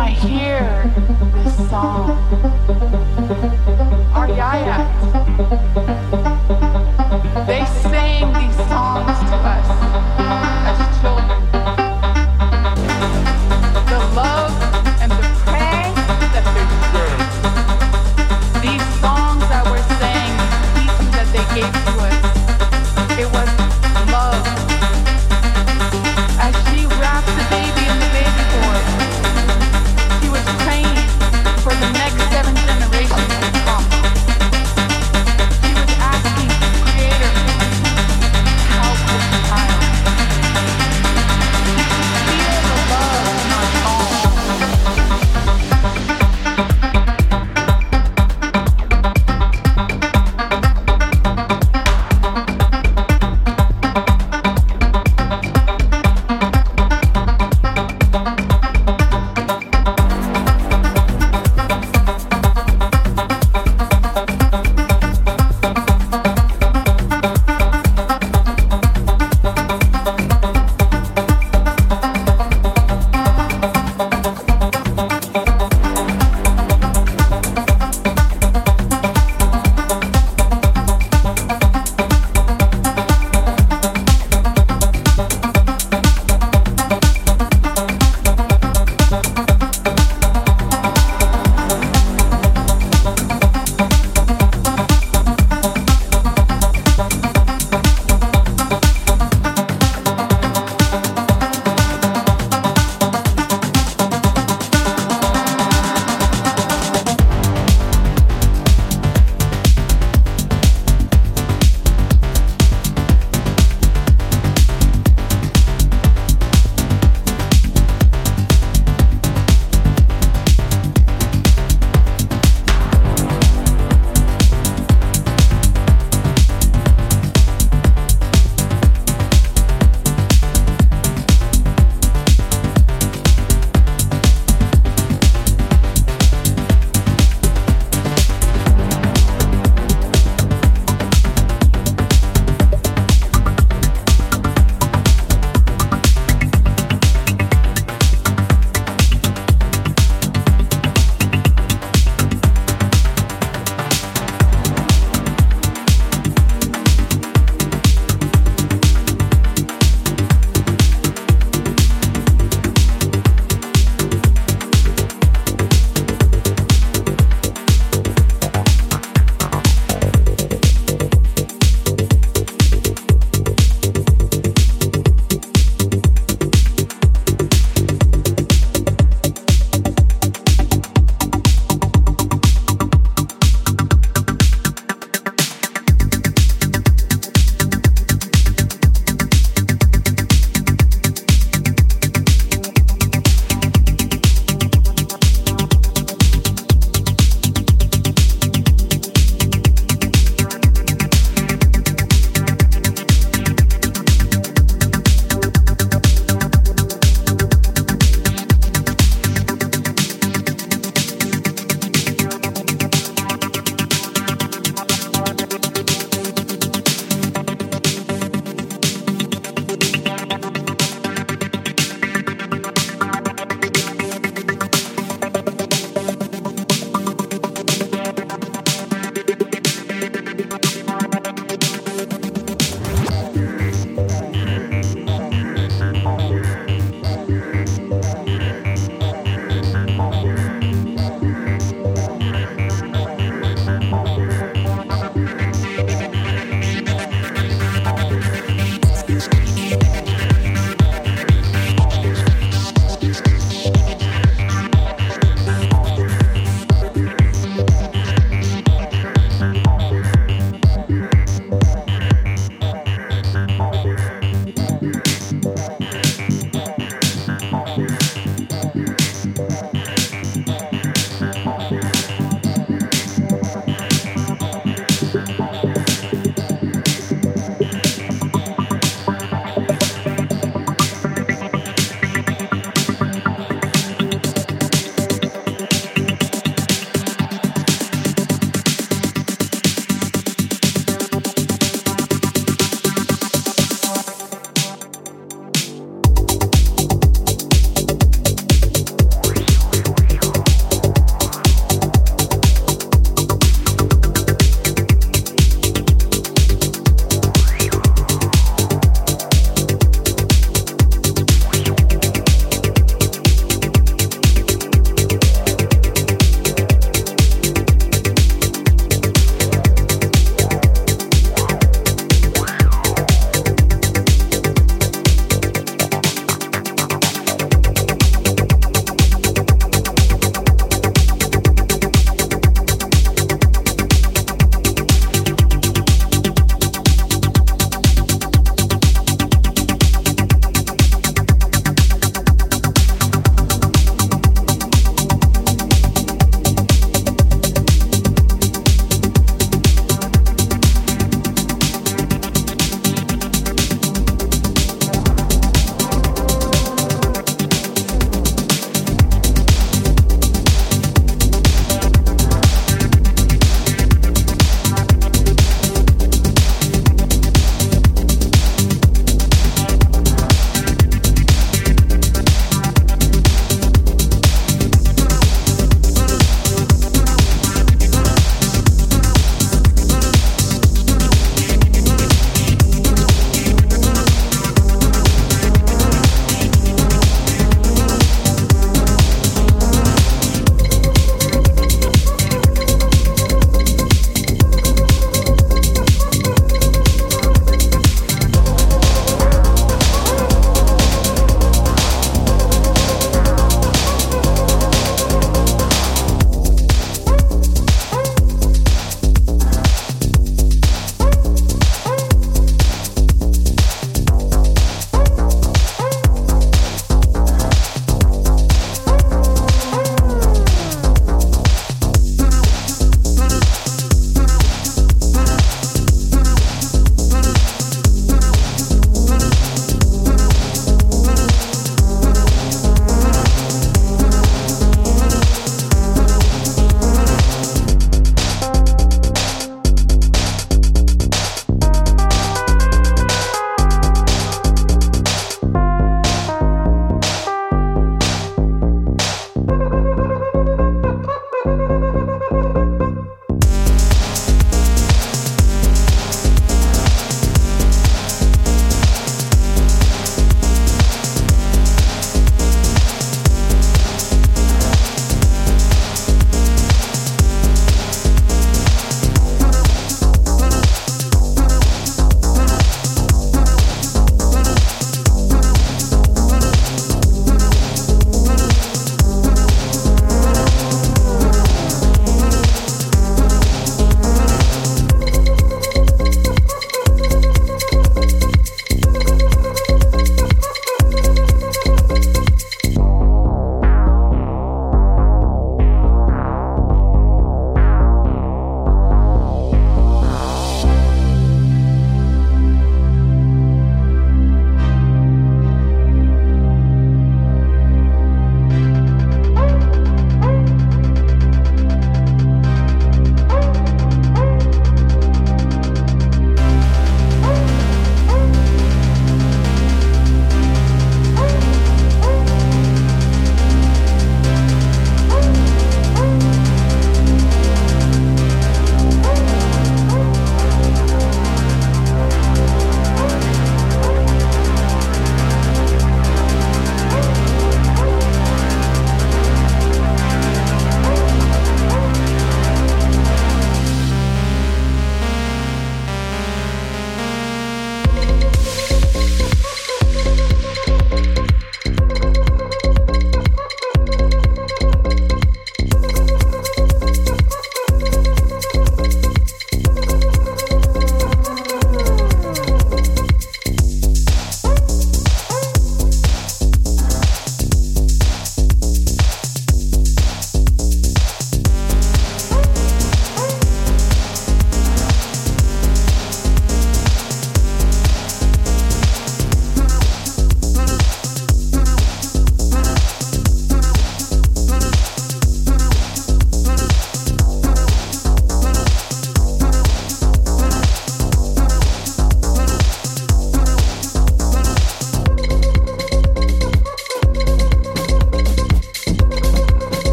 for the next seven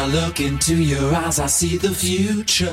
I look into your eyes, I see the future.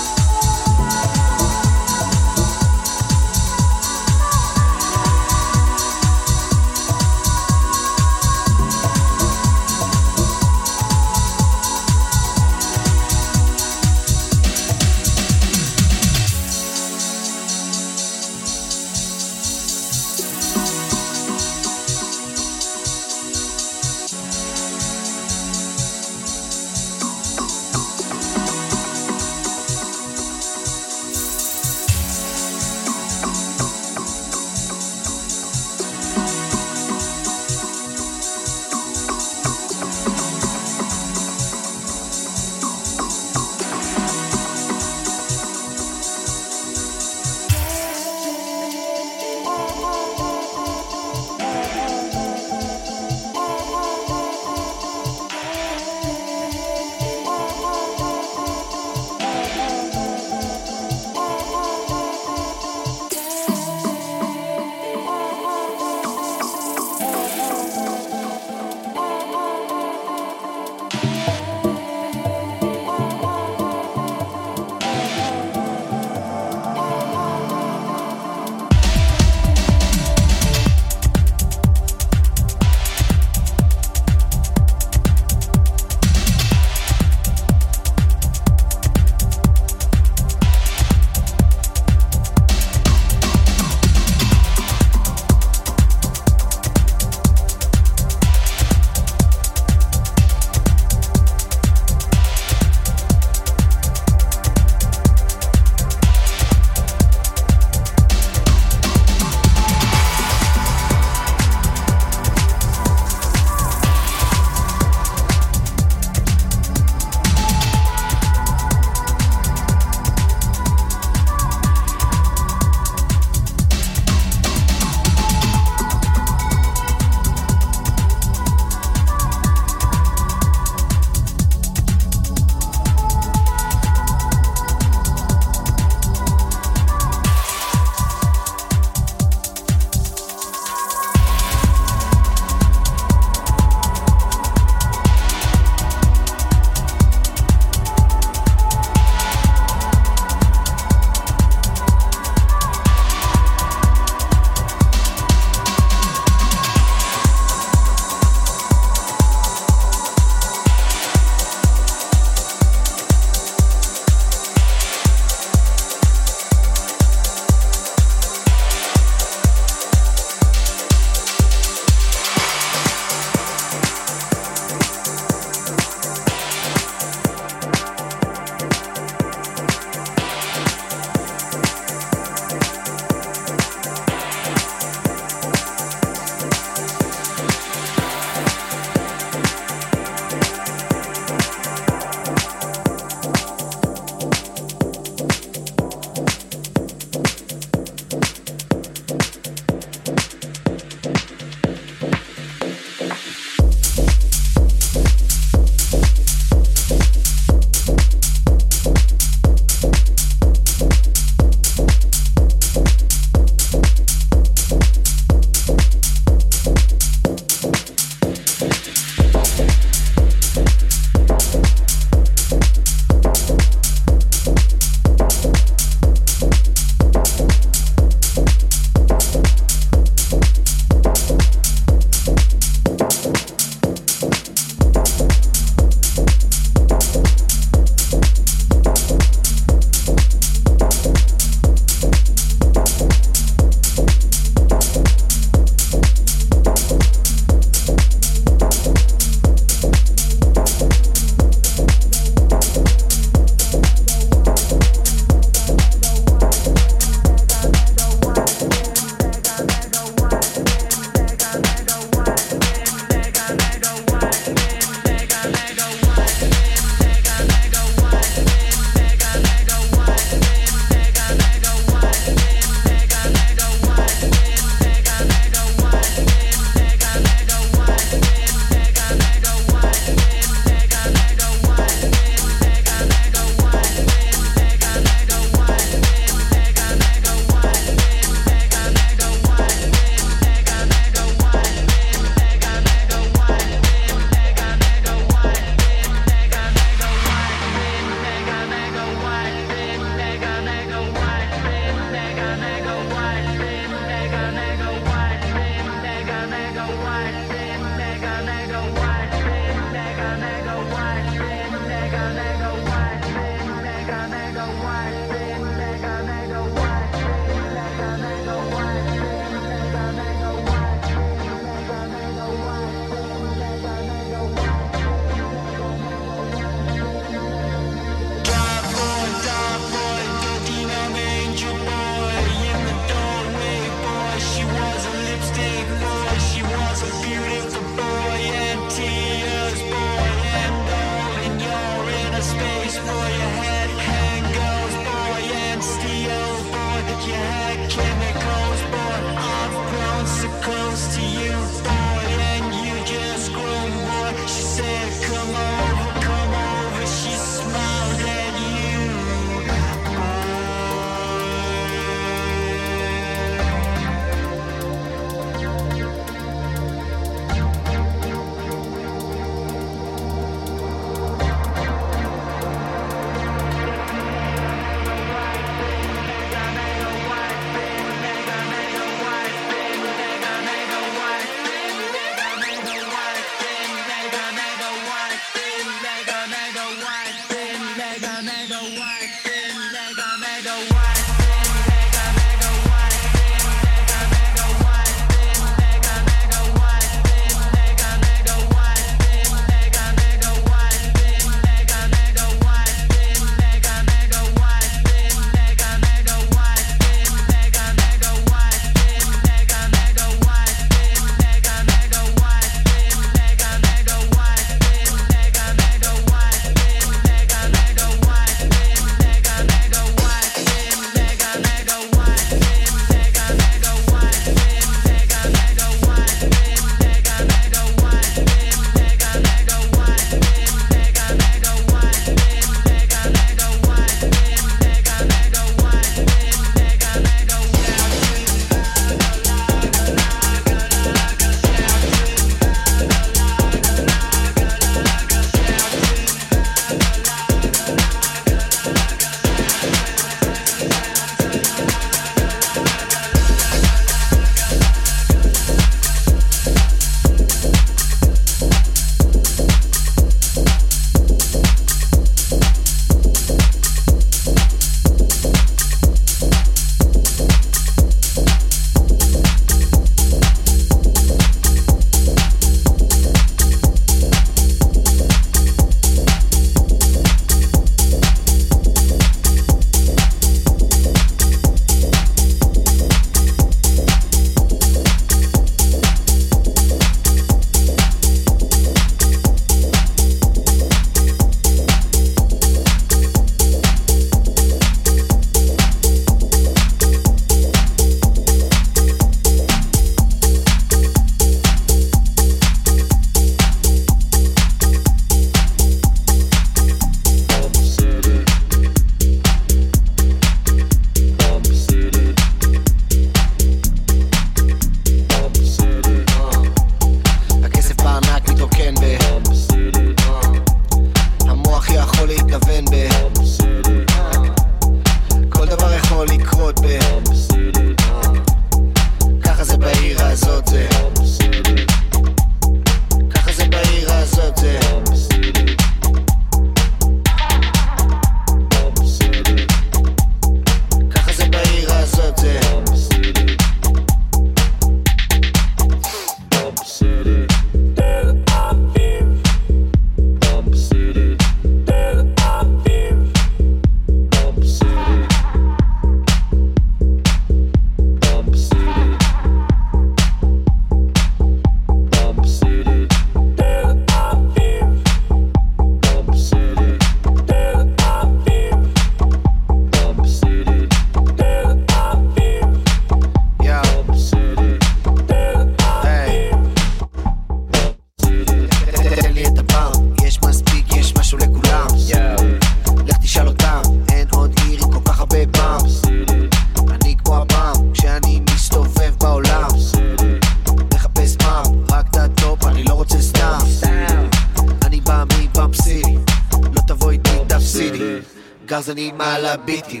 אני מעלה ביטים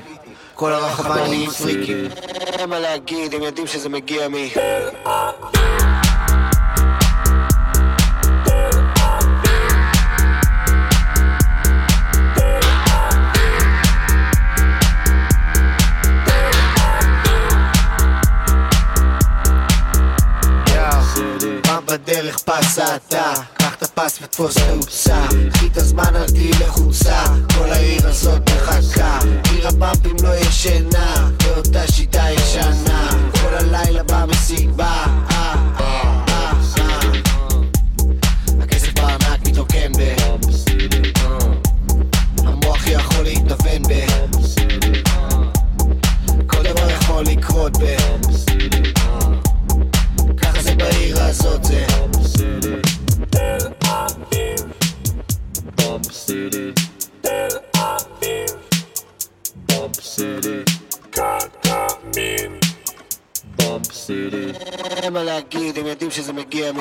כל הרחבה נהיים פריקים. אין מה להגיד, הם יודעים שזה מגיע מ... בדרך פסה. פס ותפוס תאוצה קחי את הזמן אל תהיי לחוצה כל העיר הזאת מחכה. עיר הפאמפים לא ישנה באותה שיטה ישנה. כל הלילה במסיק בא אה, אה, אה, הכסף בארנק מתרוקן ב... המוח יכול להתנוון ב... כל דבר יכול לקרות ב... ככה זה בעיר הזאת זה City. קטמין. בומב סיטי. הם על להגיד, הם יודעים שזה מגיע מ...